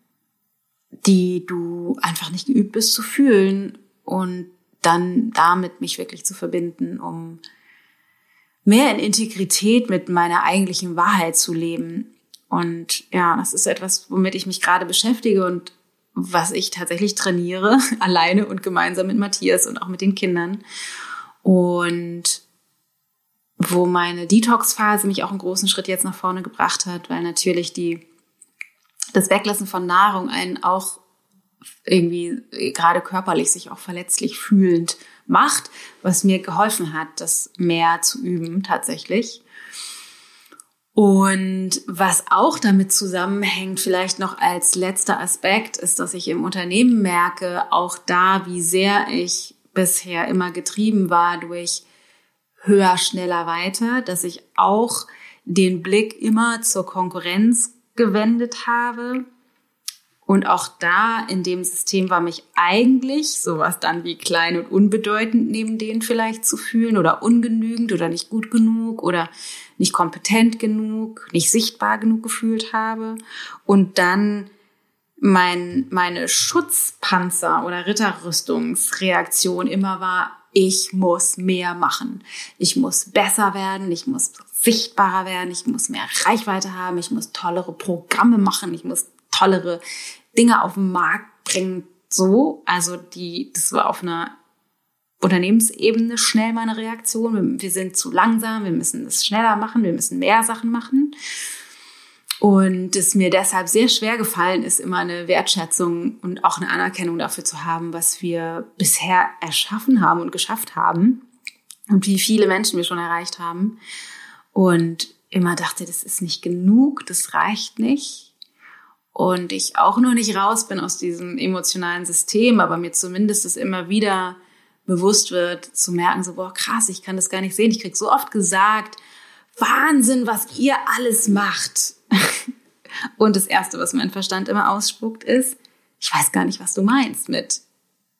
die du einfach nicht geübt bist zu fühlen und dann damit mich wirklich zu verbinden, um mehr in Integrität mit meiner eigentlichen Wahrheit zu leben. Und ja, das ist etwas, womit ich mich gerade beschäftige und was ich tatsächlich trainiere, alleine und gemeinsam mit Matthias und auch mit den Kindern. Und wo meine Detox-Phase mich auch einen großen Schritt jetzt nach vorne gebracht hat, weil natürlich die das Weglassen von Nahrung einen auch irgendwie gerade körperlich sich auch verletzlich fühlend macht, was mir geholfen hat, das mehr zu üben tatsächlich. Und was auch damit zusammenhängt, vielleicht noch als letzter Aspekt, ist, dass ich im Unternehmen merke, auch da, wie sehr ich bisher immer getrieben war durch höher, schneller, weiter, dass ich auch den Blick immer zur Konkurrenz gewendet habe. Und auch da in dem System war mich eigentlich sowas dann wie klein und unbedeutend neben denen vielleicht zu fühlen oder ungenügend oder nicht gut genug oder nicht kompetent genug, nicht sichtbar genug gefühlt habe. Und dann mein, meine Schutzpanzer oder Ritterrüstungsreaktion immer war, ich muss mehr machen. Ich muss besser werden, ich muss sichtbarer werden, ich muss mehr Reichweite haben, ich muss tollere Programme machen, ich muss tollere Dinge auf den Markt bringen. So, also die, das war auf einer Unternehmensebene schnell meine Reaktion. Wir sind zu langsam, wir müssen es schneller machen, wir müssen mehr Sachen machen. Und es mir deshalb sehr schwer gefallen ist, immer eine Wertschätzung und auch eine Anerkennung dafür zu haben, was wir bisher erschaffen haben und geschafft haben und wie viele Menschen wir schon erreicht haben und immer dachte, das ist nicht genug, das reicht nicht. Und ich auch noch nicht raus bin aus diesem emotionalen System, aber mir zumindest es immer wieder bewusst wird, zu merken, so, boah, krass, ich kann das gar nicht sehen. Ich krieg so oft gesagt, Wahnsinn, was ihr alles macht. Und das Erste, was mein Verstand immer ausspuckt, ist, ich weiß gar nicht, was du meinst mit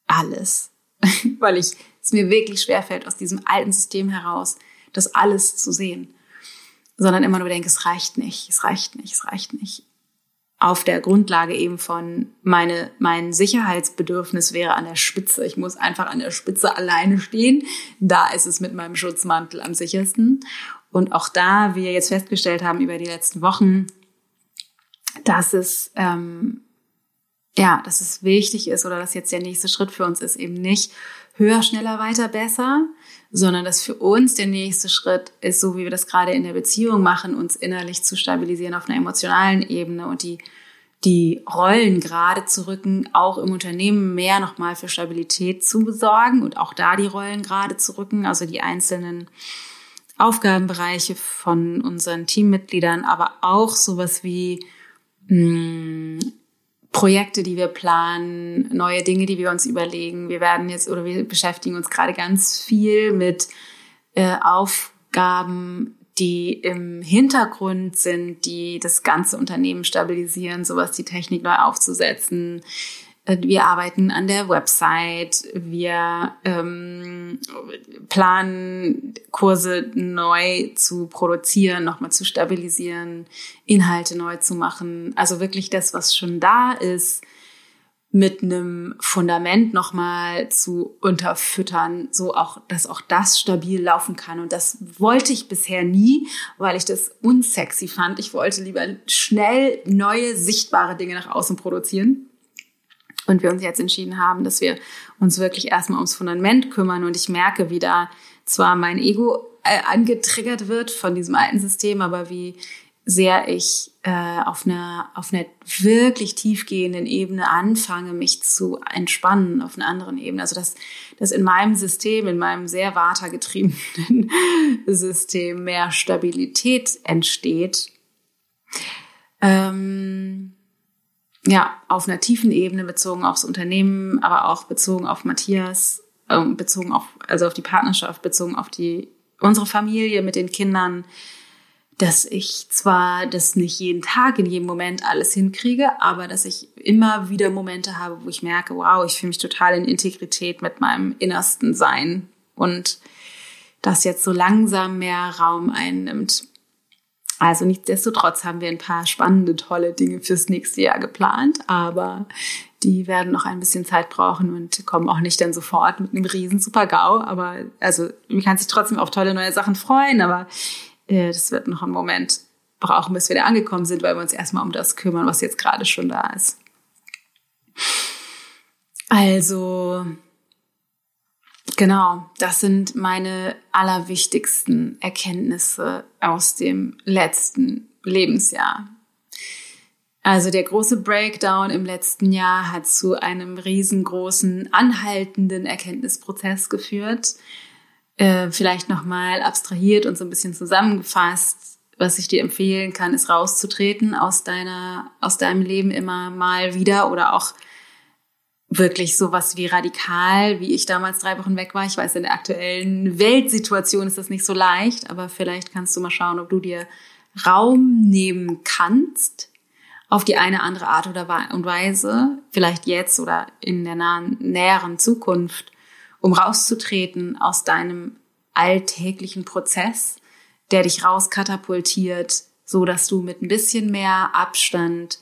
alles. Weil ich, es mir wirklich schwerfällt, aus diesem alten System heraus, das alles zu sehen. Sondern immer nur denke, es reicht nicht, es reicht nicht, es reicht nicht. Auf der Grundlage eben von meine, mein Sicherheitsbedürfnis wäre an der Spitze. Ich muss einfach an der Spitze alleine stehen. Da ist es mit meinem Schutzmantel am sichersten. Und auch da, wie wir jetzt festgestellt haben über die letzten Wochen, dass es ähm, ja, dass es wichtig ist oder dass jetzt der nächste Schritt für uns ist, eben nicht höher, schneller, weiter, besser, sondern dass für uns der nächste Schritt ist, so wie wir das gerade in der Beziehung machen, uns innerlich zu stabilisieren auf einer emotionalen Ebene und die, die Rollen gerade zu rücken, auch im Unternehmen mehr nochmal für Stabilität zu besorgen und auch da die Rollen gerade zu rücken, also die einzelnen Aufgabenbereiche von unseren Teammitgliedern, aber auch sowas wie mh, Projekte, die wir planen, neue Dinge, die wir uns überlegen. Wir werden jetzt oder wir beschäftigen uns gerade ganz viel mit äh, Aufgaben, die im Hintergrund sind, die das ganze Unternehmen stabilisieren, sowas die Technik neu aufzusetzen, wir arbeiten an der Website, wir ähm, planen Kurse neu zu produzieren, nochmal zu stabilisieren, Inhalte neu zu machen. Also wirklich das, was schon da ist, mit einem Fundament nochmal zu unterfüttern, so auch, dass auch das stabil laufen kann. Und das wollte ich bisher nie, weil ich das unsexy fand. Ich wollte lieber schnell neue, sichtbare Dinge nach außen produzieren. Und wir uns jetzt entschieden haben, dass wir uns wirklich erstmal ums Fundament kümmern. Und ich merke, wie da zwar mein Ego äh, angetriggert wird von diesem alten System, aber wie sehr ich äh, auf einer auf einer wirklich tiefgehenden Ebene anfange, mich zu entspannen auf einer anderen Ebene. Also dass, dass in meinem System, in meinem sehr watergetriebenen System mehr Stabilität entsteht. Ähm, ja, auf einer tiefen Ebene bezogen aufs Unternehmen, aber auch bezogen auf Matthias, äh, bezogen auf, also auf die Partnerschaft, bezogen auf die, unsere Familie mit den Kindern, dass ich zwar das nicht jeden Tag in jedem Moment alles hinkriege, aber dass ich immer wieder Momente habe, wo ich merke, wow, ich fühle mich total in Integrität mit meinem innersten Sein und das jetzt so langsam mehr Raum einnimmt. Also nichtsdestotrotz haben wir ein paar spannende, tolle Dinge fürs nächste Jahr geplant, aber die werden noch ein bisschen Zeit brauchen und kommen auch nicht dann sofort mit einem riesen Super-GAU. Aber also man kann sich trotzdem auf tolle neue Sachen freuen, aber äh, das wird noch einen Moment brauchen, bis wir da angekommen sind, weil wir uns erstmal um das kümmern, was jetzt gerade schon da ist. Also Genau, das sind meine allerwichtigsten Erkenntnisse aus dem letzten Lebensjahr. Also der große Breakdown im letzten Jahr hat zu einem riesengroßen, anhaltenden Erkenntnisprozess geführt. Äh, vielleicht nochmal abstrahiert und so ein bisschen zusammengefasst. Was ich dir empfehlen kann, ist rauszutreten aus deiner, aus deinem Leben immer mal wieder oder auch wirklich sowas wie radikal, wie ich damals drei Wochen weg war. Ich weiß, in der aktuellen Weltsituation ist das nicht so leicht, aber vielleicht kannst du mal schauen, ob du dir Raum nehmen kannst auf die eine andere Art oder Weise, vielleicht jetzt oder in der nahen, näheren Zukunft, um rauszutreten aus deinem alltäglichen Prozess, der dich rauskatapultiert, so dass du mit ein bisschen mehr Abstand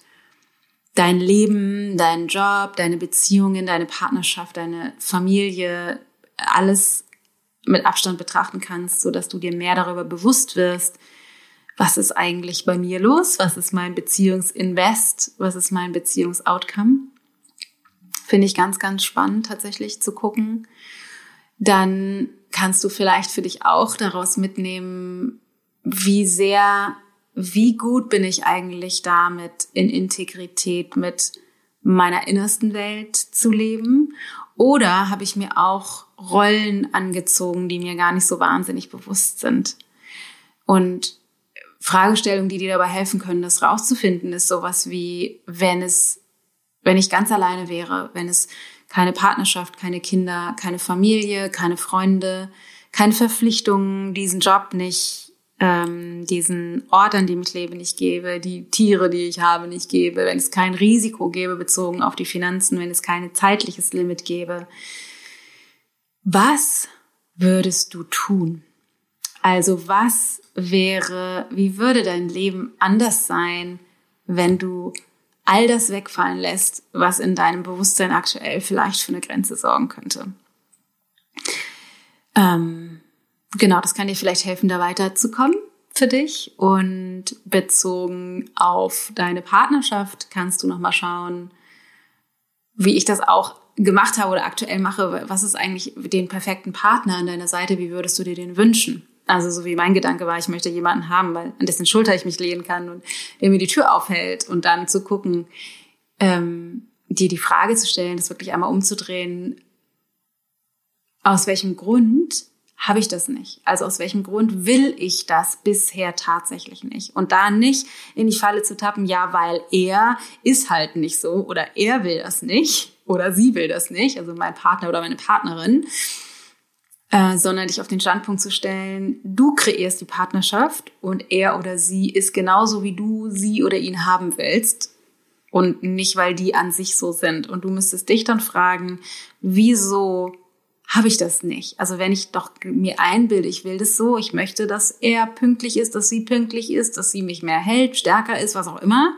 dein Leben, deinen Job, deine Beziehungen, deine Partnerschaft, deine Familie, alles mit Abstand betrachten kannst, so dass du dir mehr darüber bewusst wirst, was ist eigentlich bei mir los, was ist mein Beziehungsinvest, was ist mein Beziehungsoutcome. Finde ich ganz, ganz spannend tatsächlich zu gucken. Dann kannst du vielleicht für dich auch daraus mitnehmen, wie sehr wie gut bin ich eigentlich damit, in Integrität mit meiner innersten Welt zu leben? Oder habe ich mir auch Rollen angezogen, die mir gar nicht so wahnsinnig bewusst sind? Und Fragestellungen, die dir dabei helfen können, das rauszufinden, ist sowas wie, wenn es, wenn ich ganz alleine wäre, wenn es keine Partnerschaft, keine Kinder, keine Familie, keine Freunde, keine Verpflichtungen, diesen Job nicht, ähm, diesen Ort, an dem ich lebe, nicht gebe, die Tiere, die ich habe, nicht gebe, wenn es kein Risiko gäbe bezogen auf die Finanzen, wenn es kein zeitliches Limit gäbe. Was würdest du tun? Also was wäre, wie würde dein Leben anders sein, wenn du all das wegfallen lässt, was in deinem Bewusstsein aktuell vielleicht für eine Grenze sorgen könnte? Ähm, genau, das kann dir vielleicht helfen, da weiterzukommen für dich. Und bezogen auf deine Partnerschaft kannst du nochmal schauen, wie ich das auch gemacht habe oder aktuell mache. Was ist eigentlich den perfekten Partner an deiner Seite? Wie würdest du dir den wünschen? Also so wie mein Gedanke war, ich möchte jemanden haben, weil an dessen Schulter ich mich lehnen kann und der mir die Tür aufhält und dann zu gucken, ähm, dir die Frage zu stellen, das wirklich einmal umzudrehen, aus welchem Grund habe ich das nicht? Also aus welchem Grund will ich das bisher tatsächlich nicht? Und da nicht in die Falle zu tappen, ja, weil er ist halt nicht so oder er will das nicht oder sie will das nicht, also mein Partner oder meine Partnerin, äh, sondern dich auf den Standpunkt zu stellen, du kreierst die Partnerschaft und er oder sie ist genauso, wie du sie oder ihn haben willst und nicht, weil die an sich so sind. Und du müsstest dich dann fragen, wieso habe ich das nicht. Also wenn ich doch mir einbilde, ich will das so, ich möchte, dass er pünktlich ist, dass sie pünktlich ist, dass sie mich mehr hält, stärker ist, was auch immer.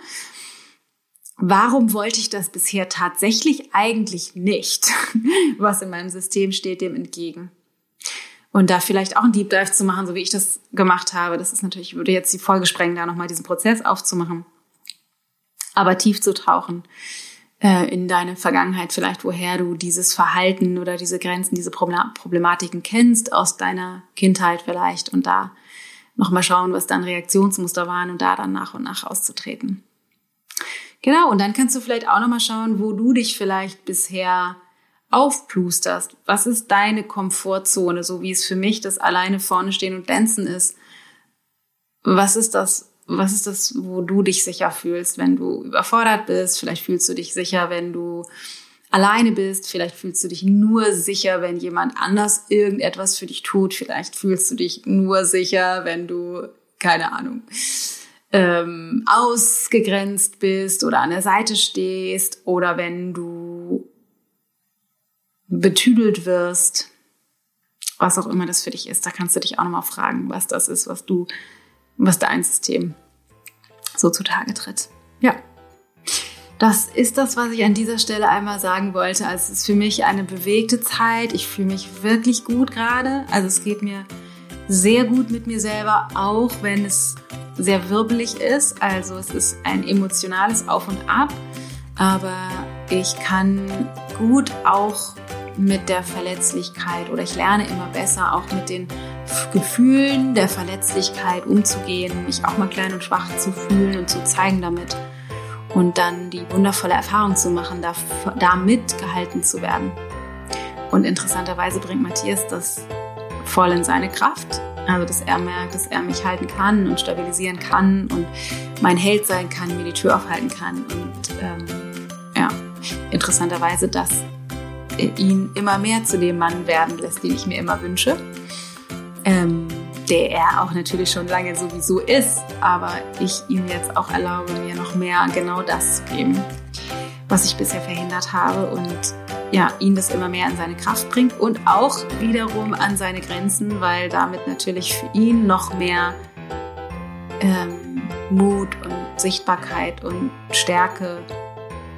Warum wollte ich das bisher tatsächlich eigentlich nicht? Was in meinem System steht dem entgegen. Und da vielleicht auch ein Deep Dive zu machen, so wie ich das gemacht habe. Das ist natürlich, würde jetzt die Folge sprengen, da nochmal diesen Prozess aufzumachen. Aber tief zu tauchen äh, in deine Vergangenheit vielleicht, woher du dieses Verhalten oder diese Grenzen, diese Problematiken kennst aus deiner Kindheit vielleicht und da nochmal schauen, was dann Reaktionsmuster waren und da dann nach und nach auszutreten. Genau, und dann kannst du vielleicht auch nochmal schauen, wo du dich vielleicht bisher aufplusterst. Was ist deine Komfortzone, so wie es für mich das alleine vorne stehen und tanzen ist? Was ist das, was ist das, wo du dich sicher fühlst, wenn du überfordert bist? Vielleicht fühlst du dich sicher, wenn du alleine bist. Vielleicht fühlst du dich nur sicher, wenn jemand anders irgendetwas für dich tut. Vielleicht fühlst du dich nur sicher, wenn du, keine Ahnung, ähm, ausgegrenzt bist oder an der Seite stehst oder wenn du betüdelt wirst. Was auch immer das für dich ist. Da kannst du dich auch nochmal fragen, was das ist, was du was dein System so zutage tritt. Ja. Das ist das, was ich an dieser Stelle einmal sagen wollte. Also es ist für mich eine bewegte Zeit. Ich fühle mich wirklich gut gerade. Also es geht mir sehr gut mit mir selber, auch wenn es sehr wirbelig ist. Also es ist ein emotionales Auf und Ab. Aber ich kann gut auch mit der Verletzlichkeit oder ich lerne immer besser auch mit den Gefühlen der Verletzlichkeit umzugehen, mich auch mal klein und schwach zu fühlen und zu zeigen damit und dann die wundervolle Erfahrung zu machen, damit gehalten zu werden. Und interessanterweise bringt Matthias das voll in seine Kraft. Also, dass er merkt, dass er mich halten kann und stabilisieren kann und mein Held sein kann, mir die Tür aufhalten kann. Und ähm, ja, interessanterweise, dass ihn immer mehr zu dem Mann werden lässt, den ich mir immer wünsche. Ähm, der er auch natürlich schon lange sowieso ist, aber ich ihm jetzt auch erlaube, mir noch mehr genau das zu geben, was ich bisher verhindert habe und ja, ihn das immer mehr in seine Kraft bringt und auch wiederum an seine Grenzen, weil damit natürlich für ihn noch mehr ähm, Mut und Sichtbarkeit und Stärke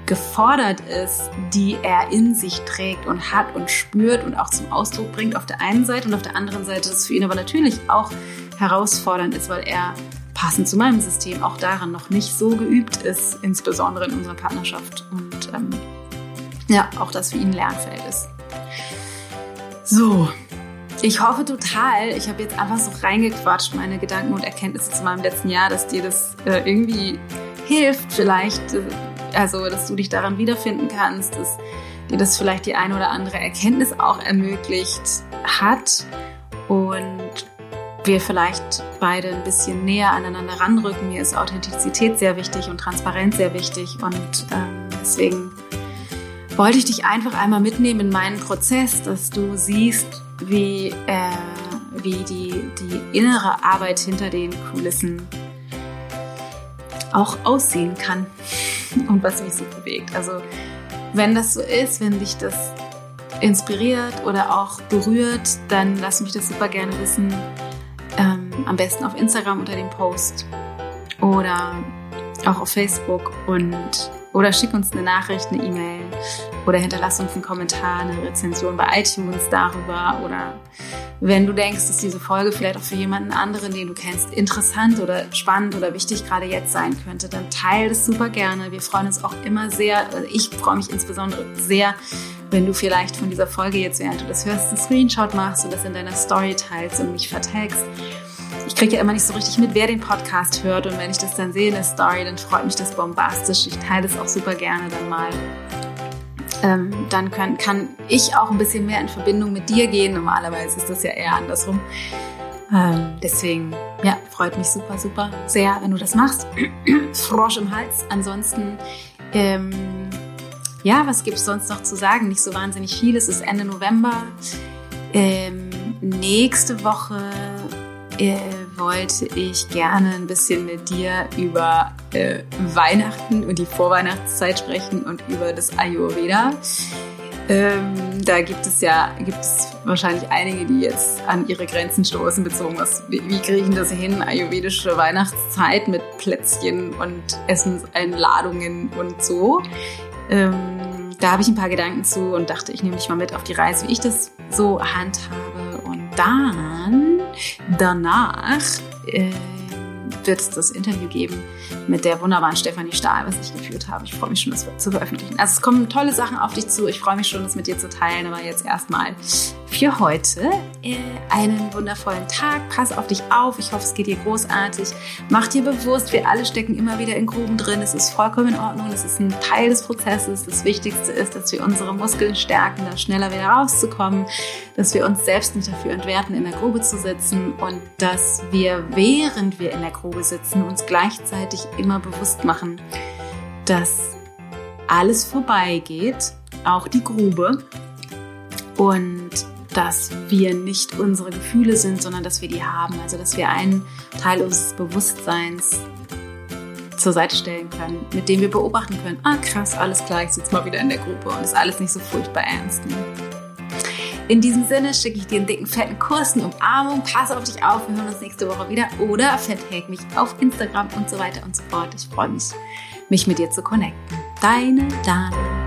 gefordert ist, die er in sich trägt und hat und spürt und auch zum Ausdruck bringt auf der einen Seite und auf der anderen Seite, das für ihn aber natürlich auch herausfordernd ist, weil er passend zu meinem System auch daran noch nicht so geübt ist, insbesondere in unserer Partnerschaft und ähm, ja, auch das für ihn Lernfeld ist. So, ich hoffe total, ich habe jetzt einfach so reingequatscht, meine Gedanken und Erkenntnisse zu meinem letzten Jahr, dass dir das äh, irgendwie hilft, vielleicht äh, also dass du dich daran wiederfinden kannst, dass dir das vielleicht die eine oder andere Erkenntnis auch ermöglicht hat und wir vielleicht beide ein bisschen näher aneinander ranrücken. Mir ist Authentizität sehr wichtig und Transparenz sehr wichtig und ähm, deswegen wollte ich dich einfach einmal mitnehmen in meinen Prozess, dass du siehst, wie, äh, wie die, die innere Arbeit hinter den Kulissen auch aussehen kann und was mich so bewegt. Also wenn das so ist, wenn dich das inspiriert oder auch berührt, dann lass mich das super gerne wissen. Ähm, am besten auf Instagram unter dem Post oder auch auf Facebook und oder schick uns eine Nachricht, eine E-Mail oder hinterlass uns einen Kommentar, eine Rezension bei iTunes darüber oder wenn du denkst, dass diese Folge vielleicht auch für jemanden anderen, den du kennst, interessant oder spannend oder wichtig gerade jetzt sein könnte, dann teile das super gerne. Wir freuen uns auch immer sehr, also ich freue mich insbesondere sehr, wenn du vielleicht von dieser Folge jetzt, während du das hörst, einen Screenshot machst und das in deiner Story teilst und mich vertagst. Ich kriege ja immer nicht so richtig mit, wer den Podcast hört und wenn ich das dann sehe in der Story, dann freut mich das bombastisch. Ich teile das auch super gerne dann mal ähm, dann kann, kann ich auch ein bisschen mehr in Verbindung mit dir gehen. Normalerweise ist das ja eher andersrum. Ähm, deswegen, ja, freut mich super, super sehr, wenn du das machst. Frosch im Hals. Ansonsten, ähm, ja, was gibt es sonst noch zu sagen? Nicht so wahnsinnig viel. Es ist Ende November. Ähm, nächste Woche äh, wollte ich gerne ein bisschen mit dir über äh, Weihnachten und die Vorweihnachtszeit sprechen und über das Ayurveda. Ähm, da gibt es ja, gibt es wahrscheinlich einige, die jetzt an ihre Grenzen stoßen, bezogen was, wie, wie kriegen das hin, ayurvedische Weihnachtszeit mit Plätzchen und Essenseinladungen und so. Ähm, da habe ich ein paar Gedanken zu und dachte, ich nehme dich mal mit auf die Reise, wie ich das so handhabe. Und dann Danach äh, wird es das Interview geben mit der wunderbaren Stefanie Stahl, was ich geführt habe. Ich freue mich schon, das zu veröffentlichen. Also es kommen tolle Sachen auf dich zu. Ich freue mich schon, das mit dir zu teilen. Aber jetzt erstmal für heute äh, einen wundervollen Tag. Pass auf dich auf. Ich hoffe, es geht dir großartig. Mach dir bewusst, wir alle stecken immer wieder in Gruben drin. Es ist vollkommen in Ordnung. Es ist ein Teil des Prozesses. Das Wichtigste ist, dass wir unsere Muskeln stärken, da schneller wieder rauszukommen, dass wir uns selbst nicht dafür entwerten, in der Grube zu sitzen und dass wir, während wir in der Grube sitzen, uns gleichzeitig immer bewusst machen, dass alles vorbeigeht, auch die Grube und dass wir nicht unsere Gefühle sind, sondern dass wir die haben. Also dass wir einen Teil unseres Bewusstseins zur Seite stellen können, mit dem wir beobachten können, ah krass, alles klar, ich sitze mal wieder in der Gruppe und ist alles nicht so furchtbar ernst. Ne? In diesem Sinne schicke ich dir einen dicken, fetten Kurs, eine Umarmung, pass auf dich auf, wir hören uns nächste Woche wieder oder vertag mich auf Instagram und so weiter und so fort. Ich freue mich, mich mit dir zu connecten. Deine Dana.